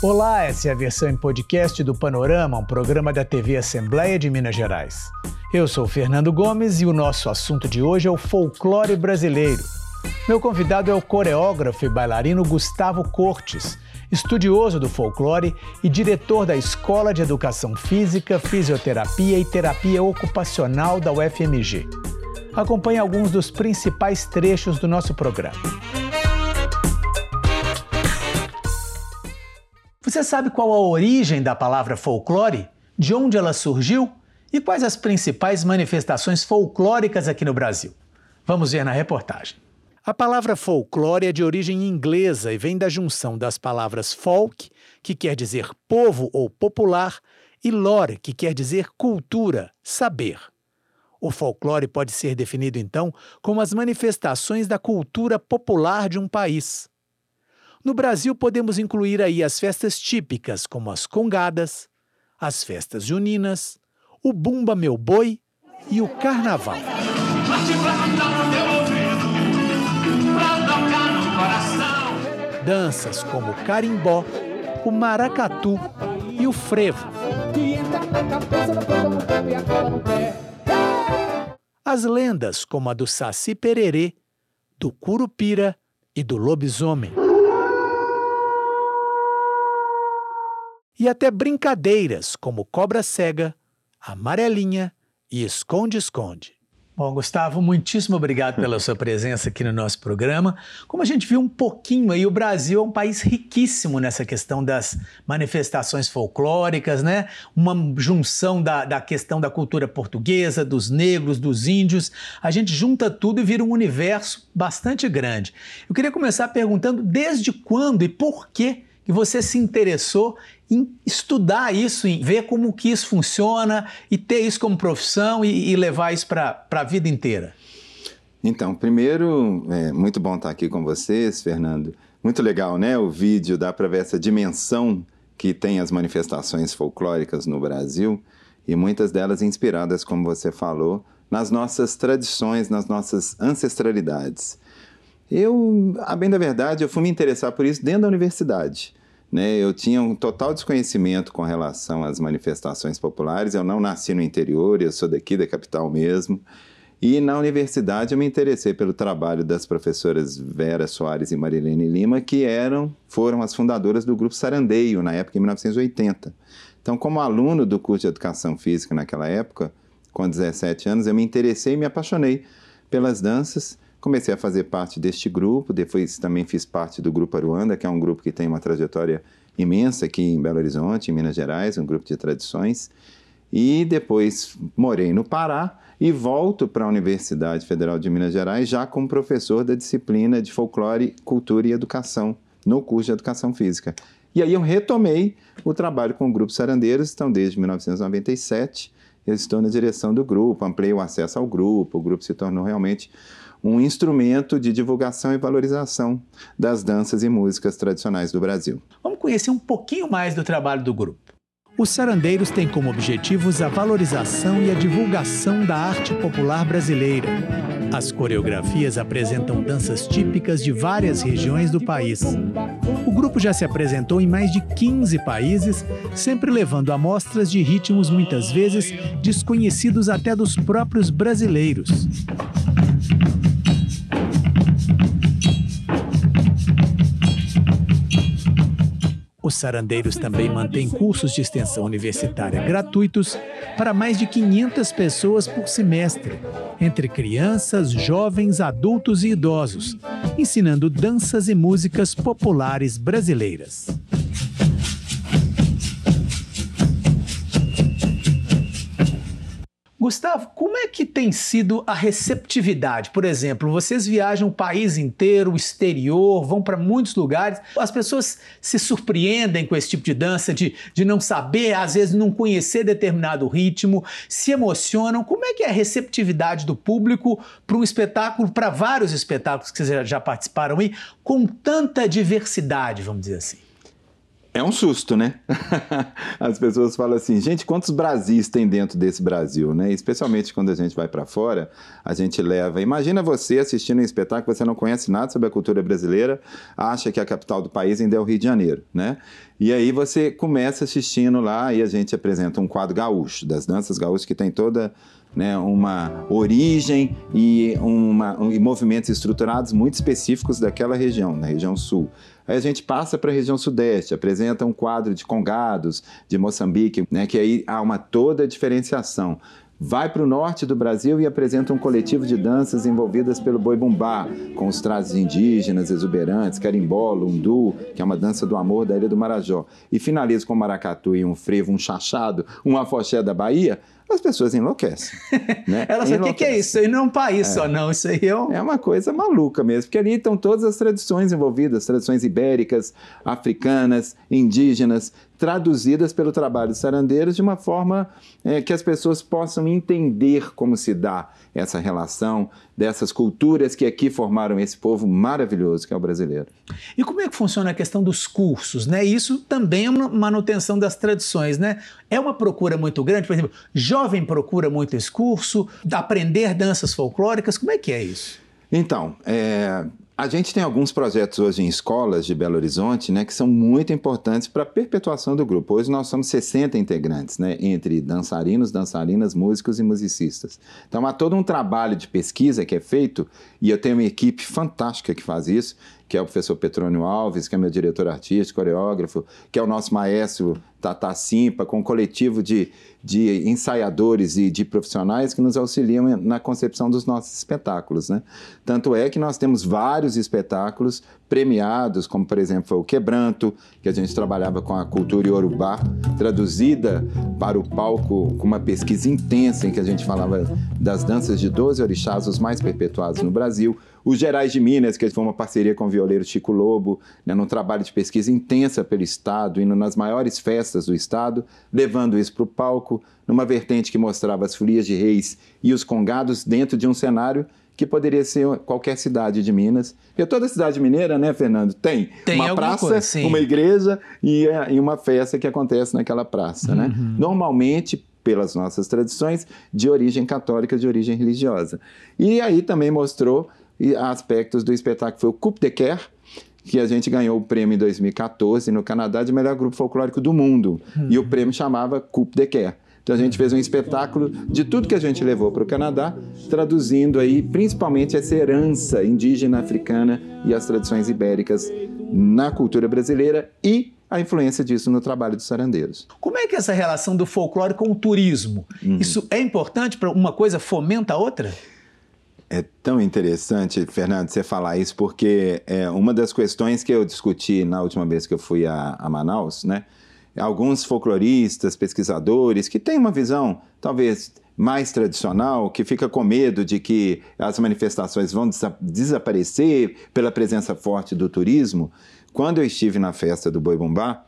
Olá, essa é a versão em podcast do Panorama, um programa da TV Assembleia de Minas Gerais. Eu sou Fernando Gomes e o nosso assunto de hoje é o folclore brasileiro. Meu convidado é o coreógrafo e bailarino Gustavo Cortes, estudioso do folclore e diretor da Escola de Educação Física, Fisioterapia e Terapia Ocupacional da UFMG. Acompanhe alguns dos principais trechos do nosso programa. Você sabe qual a origem da palavra folclore? De onde ela surgiu? E quais as principais manifestações folclóricas aqui no Brasil? Vamos ver na reportagem. A palavra folclore é de origem inglesa e vem da junção das palavras folk, que quer dizer povo ou popular, e lore, que quer dizer cultura, saber. O folclore pode ser definido, então, como as manifestações da cultura popular de um país. No Brasil, podemos incluir aí as festas típicas, como as congadas, as festas juninas, o Bumba Meu Boi e o Carnaval. Danças como o carimbó, o maracatu e o frevo. As lendas como a do Saci Pererê, do Curupira e do lobisomem. E até brincadeiras como cobra cega, amarelinha e esconde-esconde. Bom, Gustavo, muitíssimo obrigado pela sua presença aqui no nosso programa. Como a gente viu um pouquinho aí, o Brasil é um país riquíssimo nessa questão das manifestações folclóricas, né? Uma junção da, da questão da cultura portuguesa, dos negros, dos índios. A gente junta tudo e vira um universo bastante grande. Eu queria começar perguntando desde quando e por que que você se interessou em estudar isso, em ver como que isso funciona e ter isso como profissão e, e levar isso para a vida inteira? Então, primeiro, é muito bom estar aqui com vocês, Fernando. Muito legal, né? O vídeo dá para ver essa dimensão que tem as manifestações folclóricas no Brasil e muitas delas inspiradas, como você falou, nas nossas tradições, nas nossas ancestralidades. Eu, a bem da verdade, eu fui me interessar por isso dentro da universidade. Né? Eu tinha um total desconhecimento com relação às manifestações populares. Eu não nasci no interior, eu sou daqui da capital mesmo. E na universidade eu me interessei pelo trabalho das professoras Vera Soares e Marilene Lima, que eram, foram as fundadoras do grupo Sarandeio, na época em 1980. Então, como aluno do curso de Educação Física naquela época, com 17 anos, eu me interessei e me apaixonei pelas danças Comecei a fazer parte deste grupo, depois também fiz parte do Grupo Aruanda, que é um grupo que tem uma trajetória imensa aqui em Belo Horizonte, em Minas Gerais, um grupo de tradições. E depois morei no Pará e volto para a Universidade Federal de Minas Gerais já como professor da disciplina de Folclore, Cultura e Educação, no curso de Educação Física. E aí eu retomei o trabalho com o Grupo Sarandeiros, então desde 1997 estou na direção do grupo, ampliei o acesso ao grupo, o grupo se tornou realmente um instrumento de divulgação e valorização das danças e músicas tradicionais do Brasil. Vamos conhecer um pouquinho mais do trabalho do grupo. Os Sarandeiros têm como objetivos a valorização e a divulgação da arte popular brasileira. As coreografias apresentam danças típicas de várias regiões do país. O grupo já se apresentou em mais de 15 países, sempre levando amostras de ritmos muitas vezes desconhecidos até dos próprios brasileiros. Os sarandeiros também mantêm cursos de extensão universitária gratuitos para mais de 500 pessoas por semestre, entre crianças, jovens, adultos e idosos, ensinando danças e músicas populares brasileiras. Gustavo, como é que tem sido a receptividade? Por exemplo, vocês viajam o país inteiro, o exterior, vão para muitos lugares. As pessoas se surpreendem com esse tipo de dança, de, de não saber, às vezes não conhecer determinado ritmo, se emocionam. Como é que é a receptividade do público para um espetáculo, para vários espetáculos que vocês já participaram aí, com tanta diversidade, vamos dizer assim? É um susto, né? As pessoas falam assim, gente, quantos Brasis tem dentro desse Brasil, né? Especialmente quando a gente vai para fora, a gente leva. Imagina você assistindo um espetáculo, você não conhece nada sobre a cultura brasileira, acha que a capital do país ainda é o Rio de Janeiro, né? E aí você começa assistindo lá e a gente apresenta um quadro gaúcho, das danças gaúchas que tem toda né, uma origem e, uma, um, e movimentos estruturados muito específicos daquela região, na região sul. Aí a gente passa para a região sudeste, apresenta um quadro de congados, de Moçambique, né, que aí há uma toda diferenciação vai para o norte do Brasil e apresenta um coletivo de danças envolvidas pelo boi bumbá, com os trajes indígenas exuberantes, carimbó, lundu, que é uma dança do amor da Ilha do Marajó, e finaliza com maracatu e um frevo, um chachado, um afoxé da Bahia, as pessoas enlouquecem. Né? Elas falam, o que, é isso? Isso aí não é um país é. só, não. Isso aí é um... É uma coisa maluca mesmo, porque ali estão todas as tradições envolvidas, tradições ibéricas, africanas, indígenas, traduzidas pelo trabalho de sarandeiros de uma forma é, que as pessoas possam entender como se dá essa relação dessas culturas que aqui formaram esse povo maravilhoso que é o brasileiro. E como é que funciona a questão dos cursos, né? Isso também é uma manutenção das tradições, né? É uma procura muito grande, por exemplo, jovem procura muito esse curso, aprender danças folclóricas, como é que é isso? Então, é, a gente tem alguns projetos hoje em escolas de Belo Horizonte, né, que são muito importantes para a perpetuação do grupo. Hoje nós somos 60 integrantes, né, entre dançarinos, dançarinas, músicos e musicistas. Então há todo um trabalho de pesquisa que é feito, e eu tenho uma equipe fantástica que faz isso, que é o professor Petrônio Alves, que é meu diretor artístico, coreógrafo, que é o nosso maestro Tata Simpa, com um coletivo de, de ensaiadores e de profissionais que nos auxiliam na concepção dos nossos espetáculos. Né? Tanto é que nós temos vários espetáculos premiados, como por exemplo o Quebranto, que a gente trabalhava com a cultura iorubá, traduzida para o palco com uma pesquisa intensa em que a gente falava das danças de 12 orixás, os mais perpetuados no Brasil. Os Gerais de Minas, que foi uma parceria com o violeiro Chico Lobo, né, num trabalho de pesquisa intensa pelo Estado, indo nas maiores festas do Estado, levando isso para o palco, numa vertente que mostrava as folias de reis e os congados dentro de um cenário que poderia ser qualquer cidade de Minas. Porque toda cidade mineira, né, Fernando, tem, tem uma praça, coisa, uma igreja e, é, e, uma festa que acontece naquela praça, né? uhum. né? Normalmente, pelas nossas tradições, de origem católica, de origem religiosa. E aí também mostrou aspectos do espetáculo, foi o Coup de Care, que a gente ganhou o prêmio em 2014 no Canadá de melhor grupo folclórico do mundo. Uhum. E o prêmio chamava Coup de Care. Então a gente fez um espetáculo de tudo que a gente levou para o Canadá, traduzindo aí principalmente essa herança indígena africana e as tradições ibéricas na cultura brasileira e a influência disso no trabalho dos sarandeiros. Como é que é essa relação do folclore com o turismo? Uhum. Isso é importante para uma coisa fomenta a outra? É tão interessante, Fernando, você falar isso, porque é uma das questões que eu discuti na última vez que eu fui a, a Manaus, né? Alguns folcloristas, pesquisadores, que têm uma visão talvez mais tradicional, que fica com medo de que as manifestações vão desaparecer pela presença forte do turismo. Quando eu estive na festa do Boi Bumbá,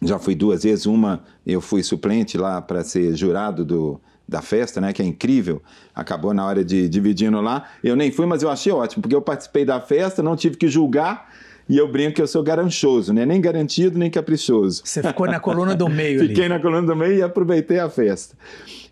já fui duas vezes, uma eu fui suplente lá para ser jurado do, da festa, né, que é incrível, acabou na hora de dividindo lá. Eu nem fui, mas eu achei ótimo, porque eu participei da festa, não tive que julgar e eu brinco que eu sou garanchoso, né? Nem garantido, nem caprichoso. Você ficou na coluna do meio Fiquei ali. na coluna do meio e aproveitei a festa.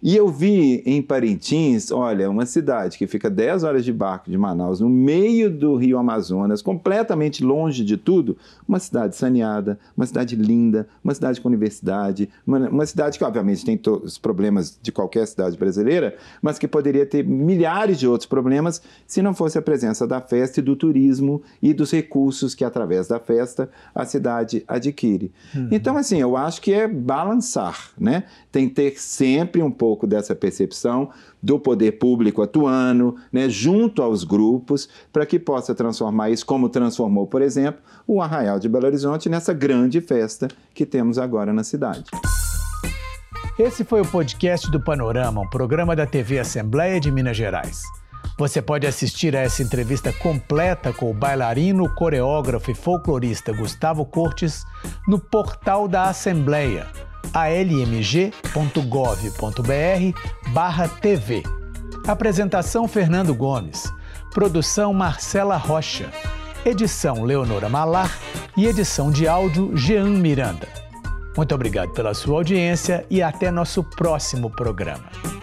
E eu vi em Parintins, olha, uma cidade que fica 10 horas de barco de Manaus, no meio do Rio Amazonas, completamente longe de tudo, uma cidade saneada, uma cidade linda, uma cidade com universidade, uma, uma cidade que, obviamente, tem os problemas de qualquer cidade brasileira, mas que poderia ter milhares de outros problemas se não fosse a presença da festa e do turismo e dos recursos que, através da festa, a cidade adquire. Uhum. Então, assim, eu acho que é balançar, né? Tem que ter sempre um pouco dessa percepção do poder público atuando, né, junto aos grupos, para que possa transformar isso, como transformou, por exemplo, o Arraial de Belo Horizonte nessa grande festa que temos agora na cidade. Esse foi o podcast do Panorama, um programa da TV Assembleia de Minas Gerais. Você pode assistir a essa entrevista completa com o bailarino, coreógrafo e folclorista Gustavo Cortes no portal da Assembleia almg.gov.br TV. Apresentação Fernando Gomes. Produção Marcela Rocha. Edição Leonora Malar e edição de áudio Jean Miranda. Muito obrigado pela sua audiência e até nosso próximo programa.